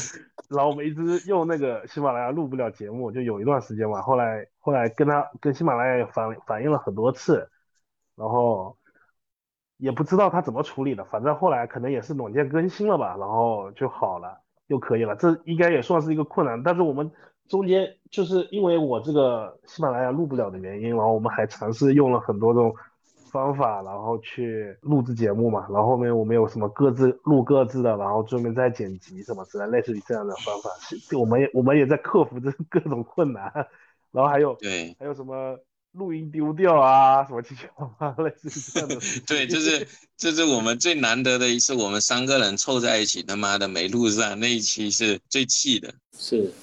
然后我们一直用那个喜马拉雅录不了节目，就有一段时间嘛。后来后来跟他跟喜马拉雅反反映了很多次，然后也不知道他怎么处理的，反正后来可能也是软件更新了吧，然后就好了，又可以了。这应该也算是一个困难，但是我们中间就是因为我这个喜马拉雅录不了的原因，然后我们还尝试用了很多种。方法，然后去录制节目嘛，然后后面我们有什么各自录各自的，然后专门再剪辑什么之类，类似于这样的方法，我们也我们也在克服这各种困难，然后还有对，还有什么录音丢掉啊，什么七七八八，类似于这样的。对，就是这是我们最难得的一次，我们三个人凑在一起，他妈的没录上那一期是最气的，是。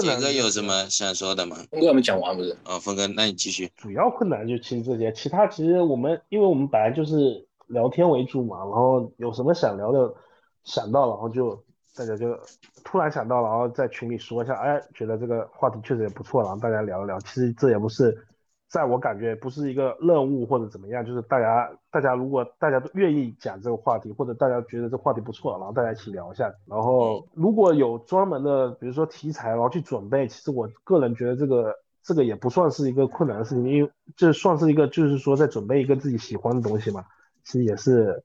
杰哥有什么想说的吗？峰哥还没讲完不是？啊，峰哥，那你继续。主要困难就其实这些，其他其实我们，因为我们本来就是聊天为主嘛，然后有什么想聊的，想到然后就大家就突然想到，然后在群里说一下，哎，觉得这个话题确实也不错，然后大家聊一聊。其实这也不是。在我感觉不是一个任务或者怎么样，就是大家大家如果大家都愿意讲这个话题，或者大家觉得这话题不错，然后大家一起聊一下。然后如果有专门的，比如说题材，然后去准备，其实我个人觉得这个这个也不算是一个困难的事情，因为这算是一个就是说在准备一个自己喜欢的东西嘛。其实也是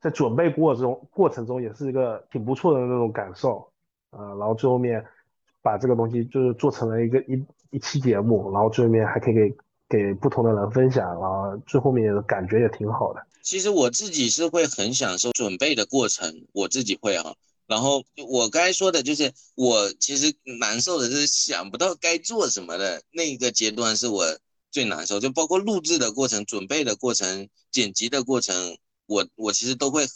在准备过程中过程中也是一个挺不错的那种感受呃。然后最后面把这个东西就是做成了一个一一期节目，然后最后面还可以给。给不同的人分享，啊最后面感觉也挺好的。其实我自己是会很享受准备的过程，我自己会啊。然后我刚才说的就是，我其实难受的是想不到该做什么的那个阶段是我最难受，就包括录制的过程、准备的过程、剪辑的过程，我我其实都会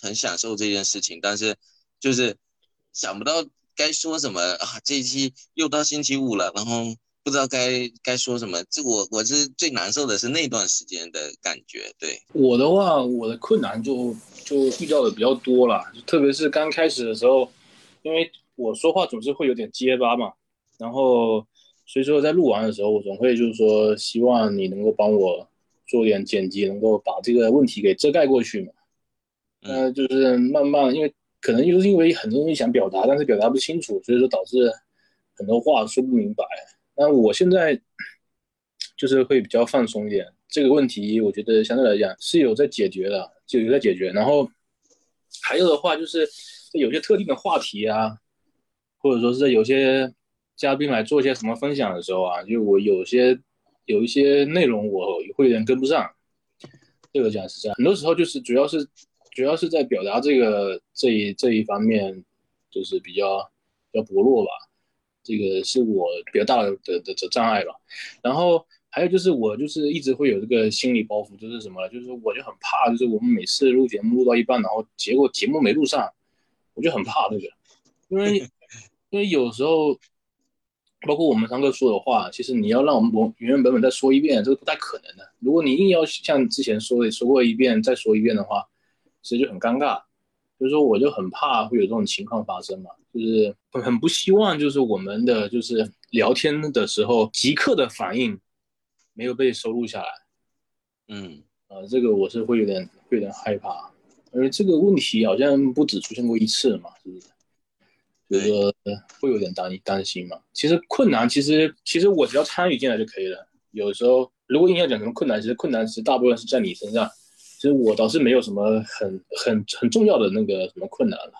很享受这件事情，但是就是想不到该说什么啊。这一期又到星期五了，然后不知道该该说什么，这我我是最难受的是那段时间的感觉。对我的话，我的困难就。就遇到的比较多了，特别是刚开始的时候，因为我说话总是会有点结巴嘛，然后所以说在录完的时候，我总会就是说希望你能够帮我做点剪辑，能够把这个问题给遮盖过去嘛。那，就是慢慢，因为可能就是因为很多东西想表达，但是表达不清楚，所以说导致很多话说不明白。那我现在就是会比较放松一点，这个问题我觉得相对来讲是有在解决的。就有在解决，然后还有的话就是有些特定的话题啊，或者说是有些嘉宾来做一些什么分享的时候啊，就我有些有一些内容我会有点跟不上，这个讲是这样，很多时候就是主要是主要是在表达这个这一这一方面就是比较比较薄弱吧，这个是我比较大的的的障碍吧，然后。还有就是，我就是一直会有这个心理包袱，就是什么？就是我就很怕，就是我们每次录节目录到一半，然后结果节目没录上，我就很怕这个，因为 因为有时候，包括我们上课说的话，其实你要让我们原原本本再说一遍，这个不太可能的。如果你硬要像之前说的说过一遍再说一遍的话，其实就很尴尬。所以说，我就很怕会有这种情况发生嘛，就是很不希望，就是我们的就是聊天的时候即刻的反应。没有被收录下来，嗯，呃，这个我是会有点会有点害怕，因为这个问题好像不止出现过一次嘛，是不是？就是说会有点担担心嘛。其实困难，其实其实我只要参与进来就可以了。有时候如果硬要讲什么困难，其实困难其实大部分是在你身上。其实我倒是没有什么很很很重要的那个什么困难了，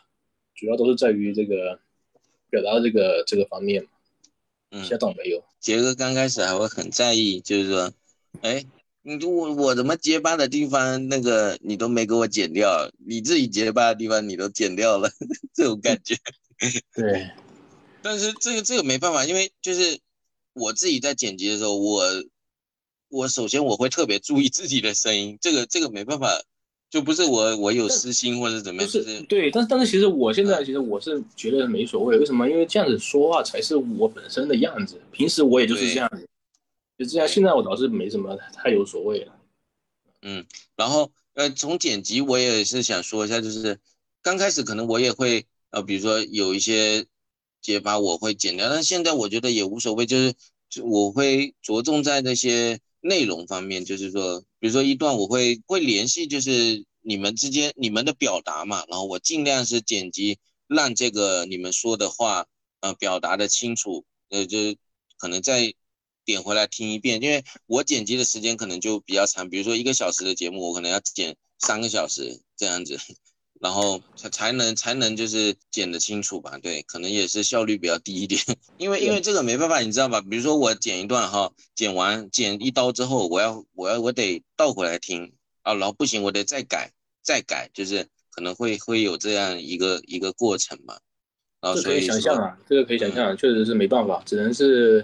主要都是在于这个表达这个这个方面嘛。现在倒没有。杰哥刚开始还会很在意，就是说，哎，你我我怎么结巴的地方，那个你都没给我剪掉，你自己结巴的地方你都剪掉了，这种感觉。对。但是这个这个没办法，因为就是我自己在剪辑的时候，我我首先我会特别注意自己的声音，这个这个没办法。就不是我，我有私心或者怎么样？就是对，但是但是其实我现在其实我是觉得没所谓，为什么？因为这样子说话才是我本身的样子，平时我也就是这样子，就这样。现在我倒是没什么太有所谓了。嗯，然后呃，从剪辑我也是想说一下，就是刚开始可能我也会呃，比如说有一些结巴我会剪掉，但现在我觉得也无所谓，就是就我会着重在那些。内容方面，就是说，比如说一段，我会会联系，就是你们之间你们的表达嘛，然后我尽量是剪辑，让这个你们说的话，呃，表达的清楚，呃，就可能再点回来听一遍，因为我剪辑的时间可能就比较长，比如说一个小时的节目，我可能要剪三个小时这样子。然后才才能才能就是剪得清楚吧，对，可能也是效率比较低一点，因为因为这个没办法，你知道吧？比如说我剪一段哈，剪完剪一刀之后，我要我要我得倒回来听啊，然后不行，我得再改再改，就是可能会会有这样一个一个过程嘛。然后可以想象啊，这个可以想象，确实是没办法，只能是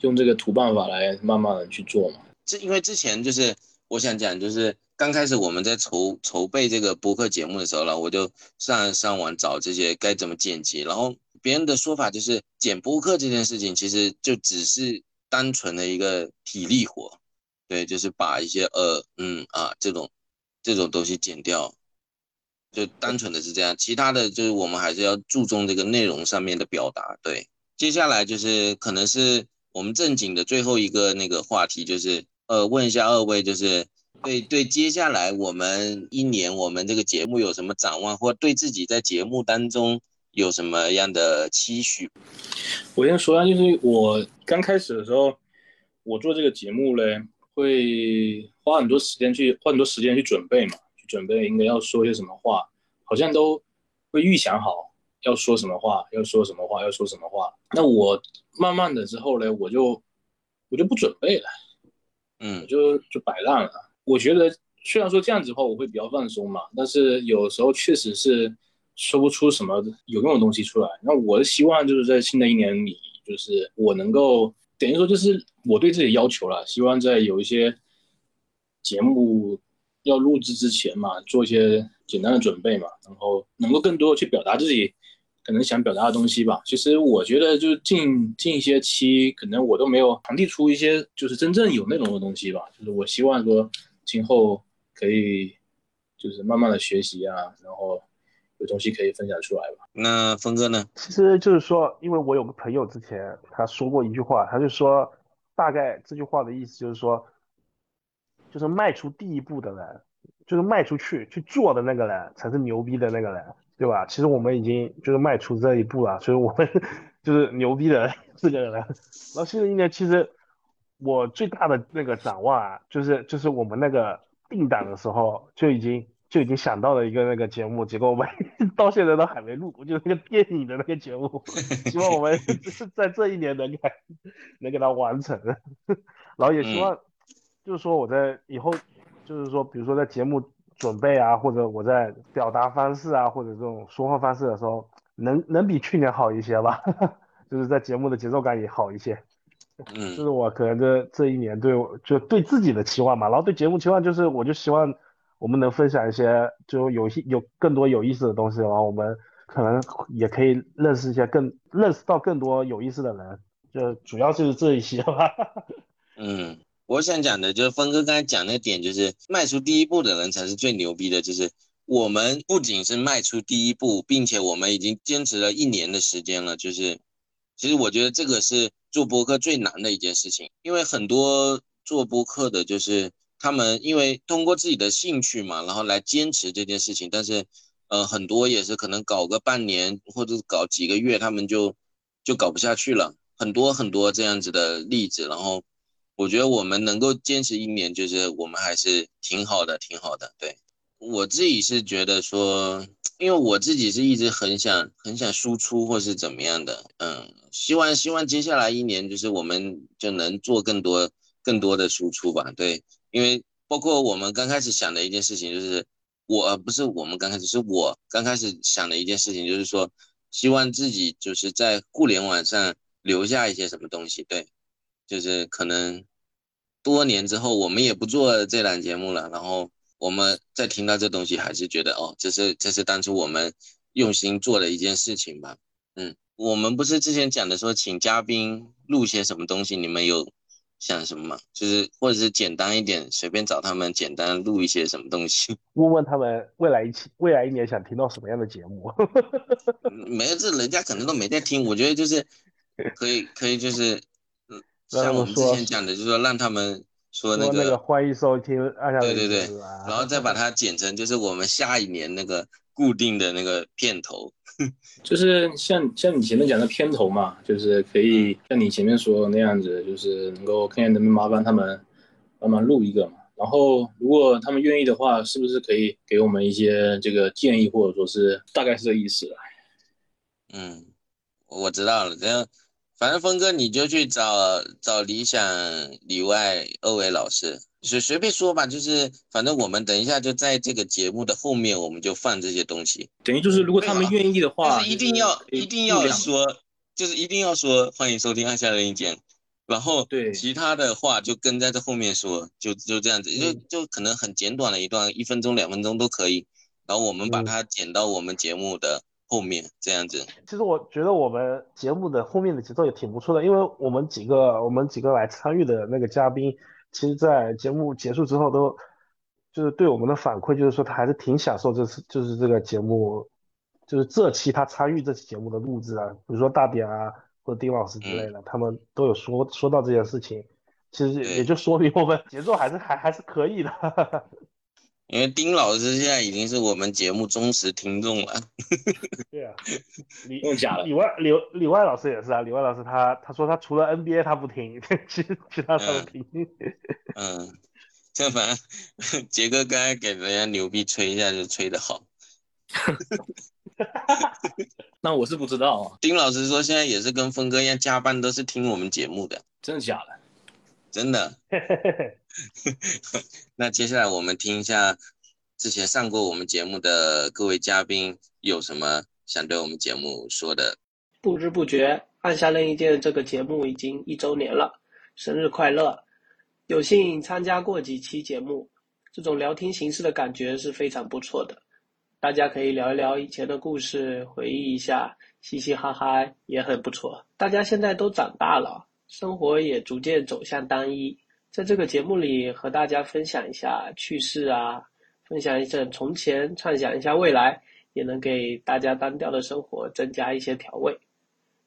用这个土办法来慢慢的去做嘛。这因为之前就是我想讲就是。刚开始我们在筹筹备这个播客节目的时候呢，我就上上网找这些该怎么剪辑，然后别人的说法就是剪播客这件事情其实就只是单纯的一个体力活，对，就是把一些呃嗯啊这种这种东西剪掉，就单纯的是这样，其他的就是我们还是要注重这个内容上面的表达。对，接下来就是可能是我们正经的最后一个那个话题，就是呃问一下二位就是。对对，接下来我们一年，我们这个节目有什么展望，或对自己在节目当中有什么样的期许？我先说一下，就是我刚开始的时候，我做这个节目嘞，会花很多时间去花很多时间去准备嘛，去准备应该要说些什么话，好像都会预想好要说什么话，要说什么话，要说什么话。那我慢慢的之后嘞，我就我就不准备了。嗯就就摆烂了。我觉得虽然说这样子的话我会比较放松嘛，但是有时候确实是说不出什么有用的东西出来。那我的希望就是在新的一年里，就是我能够等于说就是我对自己要求了，希望在有一些节目要录制之前嘛，做一些简单的准备嘛，然后能够更多的去表达自己可能想表达的东西吧。其实我觉得就是近近一些期，可能我都没有传递出一些就是真正有内容的东西吧。就是我希望说今后可以就是慢慢的学习啊，然后有东西可以分享出来吧。那峰哥呢？其实就是说，因为我有个朋友之前他说过一句话，他就说，大概这句话的意思就是说，就是迈出第一步的人，就是迈出去去做的那个人才是牛逼的那个人，对吧？其实我们已经就是迈出这一步了，所以我们 就是牛逼的这个人。然后新的一年，其实我最大的那个展望啊，就是就是我们那个定档的时候就已经就已经想到了一个那个节目，结果我们 到现在都还没录，就是那个电影的那个节目，希望我们 是在这一年能给能给它完成，然后也希望就是说我在以后就是说，比如说在节目准备啊，或者我在表达方式啊，或者这种说话方式的时候，能能比去年好一些吧，就是在节目的节奏感也好一些。这嗯是我可能这这一年对我就对自己的期望嘛，然后对节目期望就是，我就希望我们能分享一些就有些有更多有意思的东西，然后我们可能也可以认识一些更认识到更多有意思的人，就主要就是这一些吧。嗯，我想讲的就是峰哥刚才讲那点，就是迈出第一步的人才是最牛逼的。就是我们不仅是迈出第一步，并且我们已经坚持了一年的时间了。就是其实我觉得这个是做播客最难的一件事情，因为很多做播客的，就是他们因为通过自己的兴趣嘛，然后来坚持这件事情，但是呃很多也是可能搞个半年或者搞几个月，他们就就搞不下去了。很多很多这样子的例子，然后。我觉得我们能够坚持一年，就是我们还是挺好的，挺好的。对我自己是觉得说，因为我自己是一直很想很想输出或是怎么样的，嗯，希望希望接下来一年就是我们就能做更多更多的输出吧。对，因为包括我们刚开始想的一件事情，就是我不是我们刚开始，是我刚开始想的一件事情，就是说希望自己就是在互联网上留下一些什么东西。对，就是可能。多年之后，我们也不做这档节目了，然后我们在听到这东西，还是觉得哦，这是这是当初我们用心做的一件事情吧。嗯，我们不是之前讲的说请嘉宾录些什么东西，你们有想什么吗？就是或者是简单一点，随便找他们简单录一些什么东西。问问他们未来一期未来一年想听到什么样的节目？没有，这人家可能都没在听。我觉得就是可以可以就是。嗯像我们之前讲的，就是说让他们说那个欢迎收听，按下对对对，然后再把它剪成就是我们下一年那个固定的那个片头，就是像像你前面讲的片头嘛，就是可以像你前面说那样子，就是能够看见能不能麻烦他们帮忙录一个嘛。然后如果他们愿意的话，是不是可以给我们一些这个建议，或者说是大概是这意思啊？嗯，我知道了，这样。反正峰哥，你就去找找理想里外二位老师，随随便说吧，就是反正我们等一下就在这个节目的后面，我们就放这些东西。等于就是如果他们愿意的话，一定要一定要说，就是一定要说欢迎收听按下任意键，然后对其他的话就跟在这后面说，就就这样子，就就可能很简短的一段，一分钟两分钟都可以，然后我们把它剪到我们节目的。后面这样子，其实我觉得我们节目的后面的节奏也挺不错的，因为我们几个我们几个来参与的那个嘉宾，其实，在节目结束之后都就是对我们的反馈，就是说他还是挺享受这次就是这个节目，就是这期他参与这期节目的录制啊，比如说大点啊或者丁老师之类的，他们都有说说到这件事情，其实也就说明我们节奏还是还还是可以的。因为丁老师现在已经是我们节目忠实听众了。对啊，李假的。李外李李外老师也是啊，李外老师他他说他除了 NBA 他不听，其其他他都听。嗯，这反正杰哥刚才给人家牛逼吹一下就吹得好。那我是不知道啊。丁老师说现在也是跟峰哥一样加班，都是听我们节目的。真的假的？真的。那接下来我们听一下之前上过我们节目的各位嘉宾有什么想对我们节目说的。不知不觉，按下任意键这个节目已经一周年了，生日快乐！有幸参加过几期节目，这种聊天形式的感觉是非常不错的。大家可以聊一聊以前的故事，回忆一下，嘻嘻哈哈也很不错。大家现在都长大了，生活也逐渐走向单一。在这个节目里，和大家分享一下趣事啊，分享一阵从前，畅想一下未来，也能给大家单调的生活增加一些调味。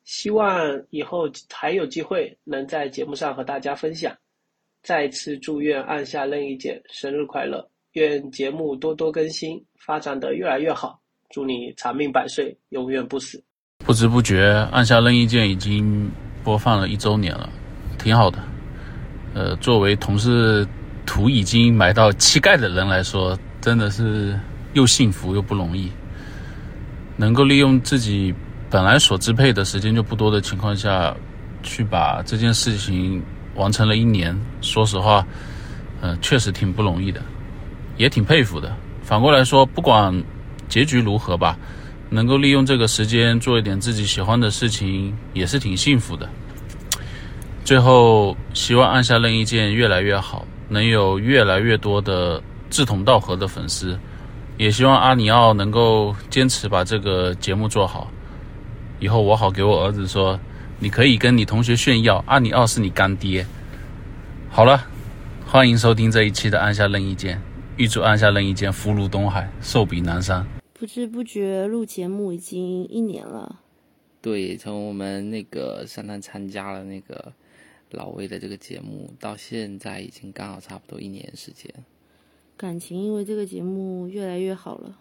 希望以后还有机会能在节目上和大家分享。再次祝愿按下任意键生日快乐，愿节目多多更新，发展的越来越好。祝你长命百岁，永远不死。不知不觉按下任意键已经播放了一周年了，挺好的。呃，作为同是土已经埋到膝盖的人来说，真的是又幸福又不容易。能够利用自己本来所支配的时间就不多的情况下，去把这件事情完成了一年，说实话，呃，确实挺不容易的，也挺佩服的。反过来说，不管结局如何吧，能够利用这个时间做一点自己喜欢的事情，也是挺幸福的。最后，希望按下任意键越来越好，能有越来越多的志同道合的粉丝。也希望阿尼奥能够坚持把这个节目做好，以后我好给我儿子说，你可以跟你同学炫耀，阿尼奥是你干爹。好了，欢迎收听这一期的按下任意键，预祝按下任意键福如东海，寿比南山。不知不觉录节目已经一年了，对，从我们那个上单参加了那个。老魏的这个节目到现在已经刚好差不多一年时间，感情因为这个节目越来越好了。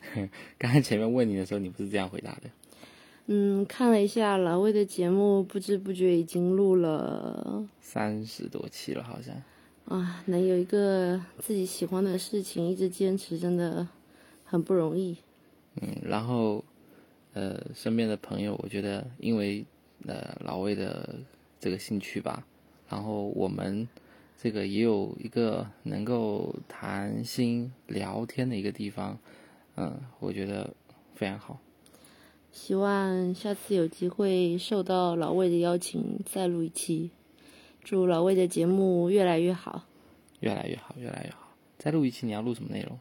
刚才前面问你的时候，你不是这样回答的？嗯，看了一下老魏的节目，不知不觉已经录了三十多期了，好像。啊，能有一个自己喜欢的事情一直坚持，真的很不容易。嗯，然后，呃，身边的朋友，我觉得因为呃老魏的。这个兴趣吧，然后我们这个也有一个能够谈心聊天的一个地方，嗯，我觉得非常好。希望下次有机会受到老魏的邀请再录一期，祝老魏的节目越来越好，越来越好，越来越好。再录一期，你要录什么内容？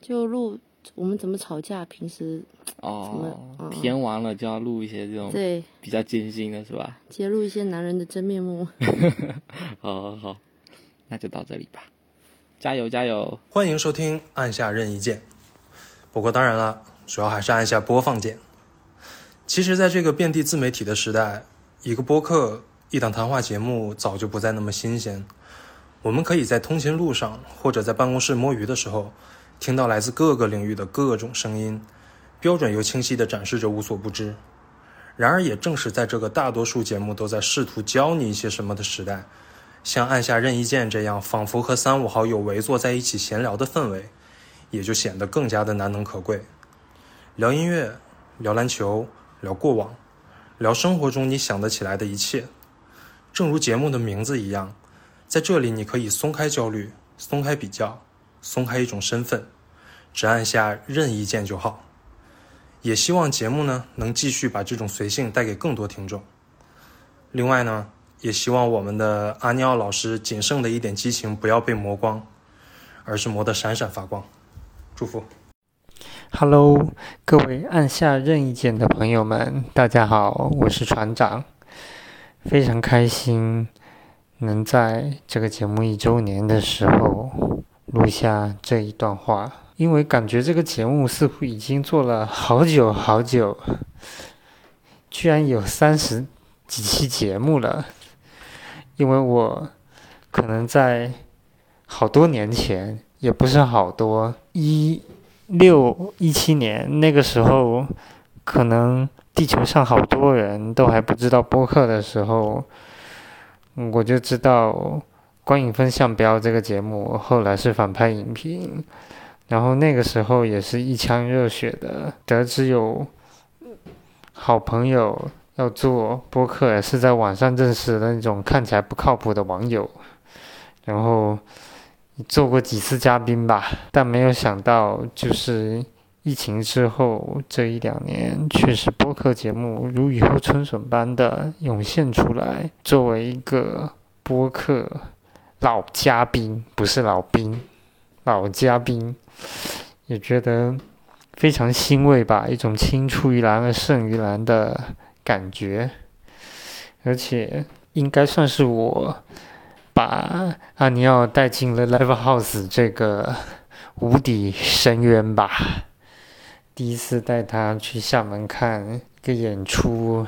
就录。我们怎么吵架？平时哦，填完了就要录一些这种对比较艰辛的是吧？揭露一些男人的真面目。好好好，那就到这里吧，加油加油！欢迎收听，按下任意键。不过当然了，主要还是按下播放键。其实，在这个遍地自媒体的时代，一个播客、一档谈话节目早就不再那么新鲜。我们可以在通勤路上，或者在办公室摸鱼的时候。听到来自各个领域的各种声音，标准又清晰地展示着无所不知。然而，也正是在这个大多数节目都在试图教你一些什么的时代，像按下任意键这样仿佛和三五好友围坐在一起闲聊的氛围，也就显得更加的难能可贵。聊音乐，聊篮球，聊过往，聊生活中你想得起来的一切。正如节目的名字一样，在这里你可以松开焦虑，松开比较。松开一种身份，只按下任意键就好。也希望节目呢能继续把这种随性带给更多听众。另外呢，也希望我们的阿尼奥老师仅剩的一点激情不要被磨光，而是磨得闪闪发光。祝福。Hello，各位按下任意键的朋友们，大家好，我是船长，非常开心能在这个节目一周年的时候。录下这一段话，因为感觉这个节目似乎已经做了好久好久，居然有三十几期节目了。因为我可能在好多年前，也不是好多，一六一七年那个时候，可能地球上好多人都还不知道播客的时候，我就知道。光影分向标这个节目后来是反派影评，然后那个时候也是一腔热血的，得知有好朋友要做播客，是在网上认识的那种看起来不靠谱的网友，然后做过几次嘉宾吧，但没有想到就是疫情之后这一两年，确实播客节目如雨后春笋般的涌现出来。作为一个播客老嘉宾，不是老兵，老嘉宾，也觉得非常欣慰吧，一种青出于蓝而胜于蓝的感觉，而且应该算是我。把阿尼奥带进了 Live House 这个无底深渊吧。第一次带他去厦门看个演出，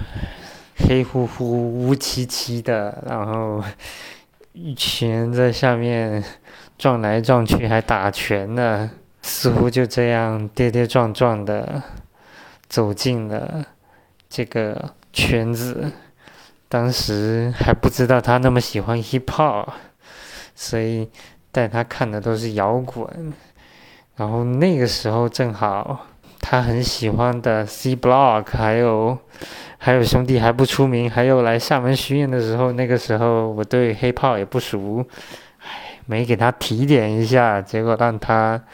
黑乎乎、乌漆漆的，然后一群在下面撞来撞去，还打拳呢。似乎就这样跌跌撞撞的走进了这个圈子。当时还不知道他那么喜欢 hip hop，所以带他看的都是摇滚。然后那个时候正好他很喜欢的 C Block，还有还有兄弟还不出名，还有来厦门巡演的时候，那个时候我对 hip hop 也不熟，没给他提点一下，结果让他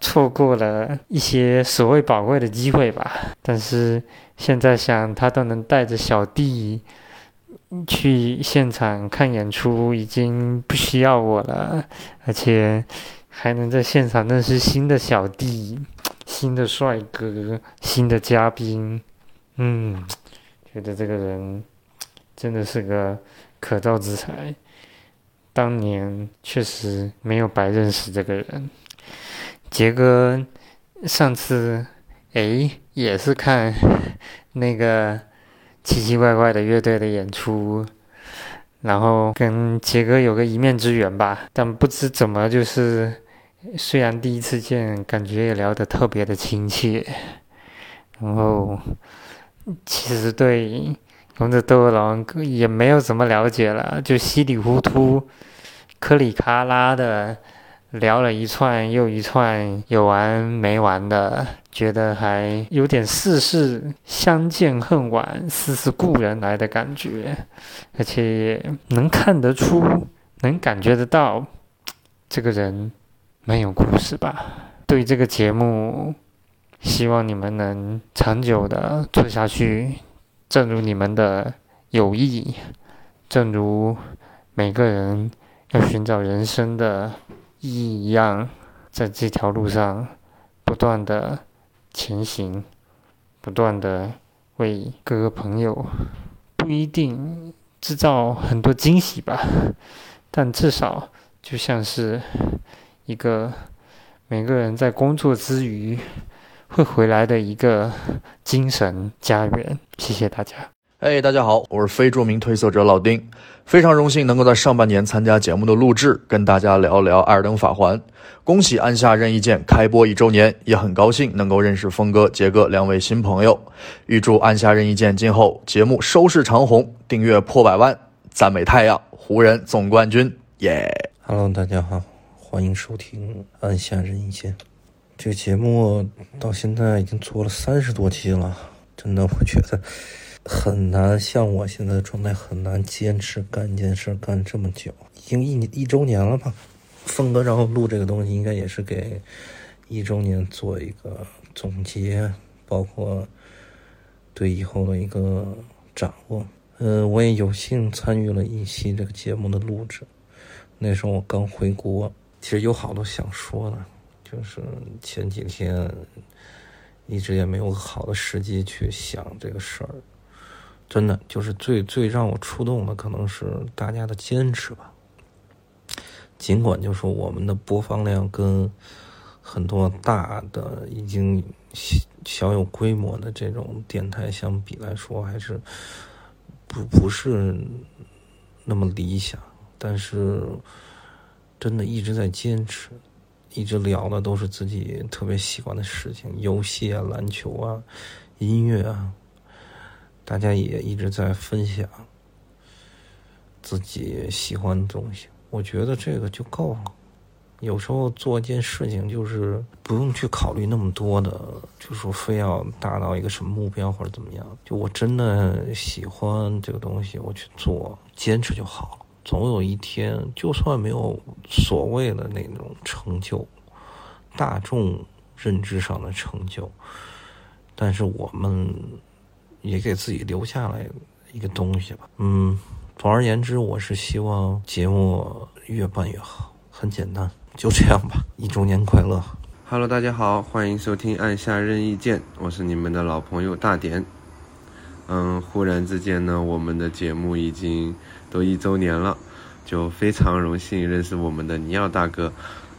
错过了一些所谓宝贵的机会吧。但是。现在想，他都能带着小弟去现场看演出，已经不需要我了，而且还能在现场认识新的小弟、新的帅哥、新的嘉宾。嗯，觉得这个人真的是个可造之才。当年确实没有白认识这个人。杰哥，上次。哎，也是看那个奇奇怪怪的乐队的演出，然后跟杰哥有个一面之缘吧。但不知怎么，就是虽然第一次见，感觉也聊得特别的亲切。然后其实对《勇者斗恶龙》也没有怎么了解了，就稀里糊涂、颗里咔啦的。聊了一串又一串，有完没完的，觉得还有点世事相见恨晚，似是故人来的感觉，而且能看得出，能感觉得到，这个人没有故事吧。对这个节目，希望你们能长久的做下去，正如你们的友谊，正如每个人要寻找人生的。意义一样，在这条路上不断的前行，不断的为各个朋友不一定制造很多惊喜吧，但至少就像是一个每个人在工作之余会回来的一个精神家园。谢谢大家。嘿，大家好，我是非著名褪色者老丁。非常荣幸能够在上半年参加节目的录制，跟大家聊聊《艾尔登法环》。恭喜按下任意键开播一周年，也很高兴能够认识峰哥、杰哥两位新朋友。预祝按下任意键今后节目收视长虹，订阅破百万，赞美太阳，湖人总冠军，耶！Hello，大家好，欢迎收听按下任意键。这个节目到现在已经做了三十多期了，真的，我觉得。很难像我现在状态，很难坚持干一件事干这么久，已经一一周年了吧？峰哥，然后录这个东西，应该也是给一周年做一个总结，包括对以后的一个掌握。呃，我也有幸参与了一期这个节目的录制，那时候我刚回国，其实有好多想说的，就是前几天一直也没有好的时机去想这个事儿。真的就是最最让我触动的，可能是大家的坚持吧。尽管就是我们的播放量跟很多大的已经小有规模的这种电台相比来说，还是不不是那么理想。但是真的一直在坚持，一直聊的都是自己特别喜欢的事情，游戏啊、篮球啊、音乐啊。大家也一直在分享自己喜欢的东西，我觉得这个就够了。有时候做一件事情，就是不用去考虑那么多的，就说非要达到一个什么目标或者怎么样。就我真的喜欢这个东西，我去做，坚持就好了。总有一天，就算没有所谓的那种成就，大众认知上的成就，但是我们也给自己留下来一个东西吧。嗯，总而言之，我是希望节目越办越好，很简单，就这样吧。一周年快乐！Hello，大家好，欢迎收听按下任意键，我是你们的老朋友大点。嗯，忽然之间呢，我们的节目已经都一周年了，就非常荣幸认识我们的尼奥大哥。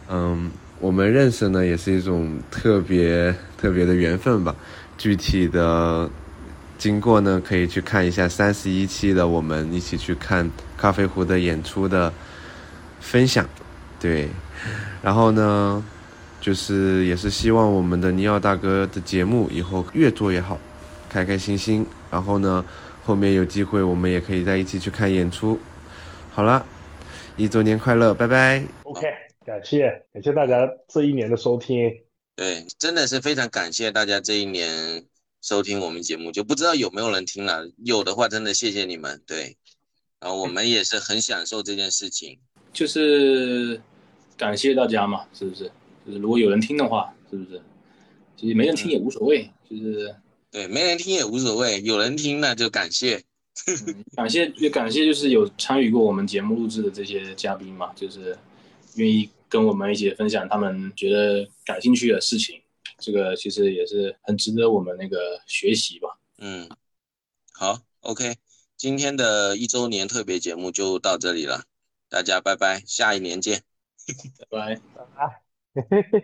嗯，我们认识呢也是一种特别特别的缘分吧。具体的经过呢，可以去看一下三十一期的我们一起去看咖啡壶的演出的分享。对，然后呢？就是也是希望我们的尼奥大哥的节目以后越做越好，开开心心。然后呢，后面有机会我们也可以在一起去看演出。好了，一周年快乐，拜拜。OK，感谢感谢大家这一年的收听。对，真的是非常感谢大家这一年收听我们节目，就不知道有没有人听了，有的话真的谢谢你们。对，然后我们也是很享受这件事情，就是感谢大家嘛，是不是？就是如果有人听的话，是不是？其实没人听也无所谓，就是对，没人听也无所谓，有人听那就感谢，嗯感谢也感谢，就是有参与过我们节目录制的这些嘉宾嘛，就是愿意跟我们一起分享他们觉得感兴趣的事情，这个其实也是很值得我们那个学习吧。嗯，好，OK，今天的一周年特别节目就到这里了，大家拜拜，下一年见，拜拜。拜拜。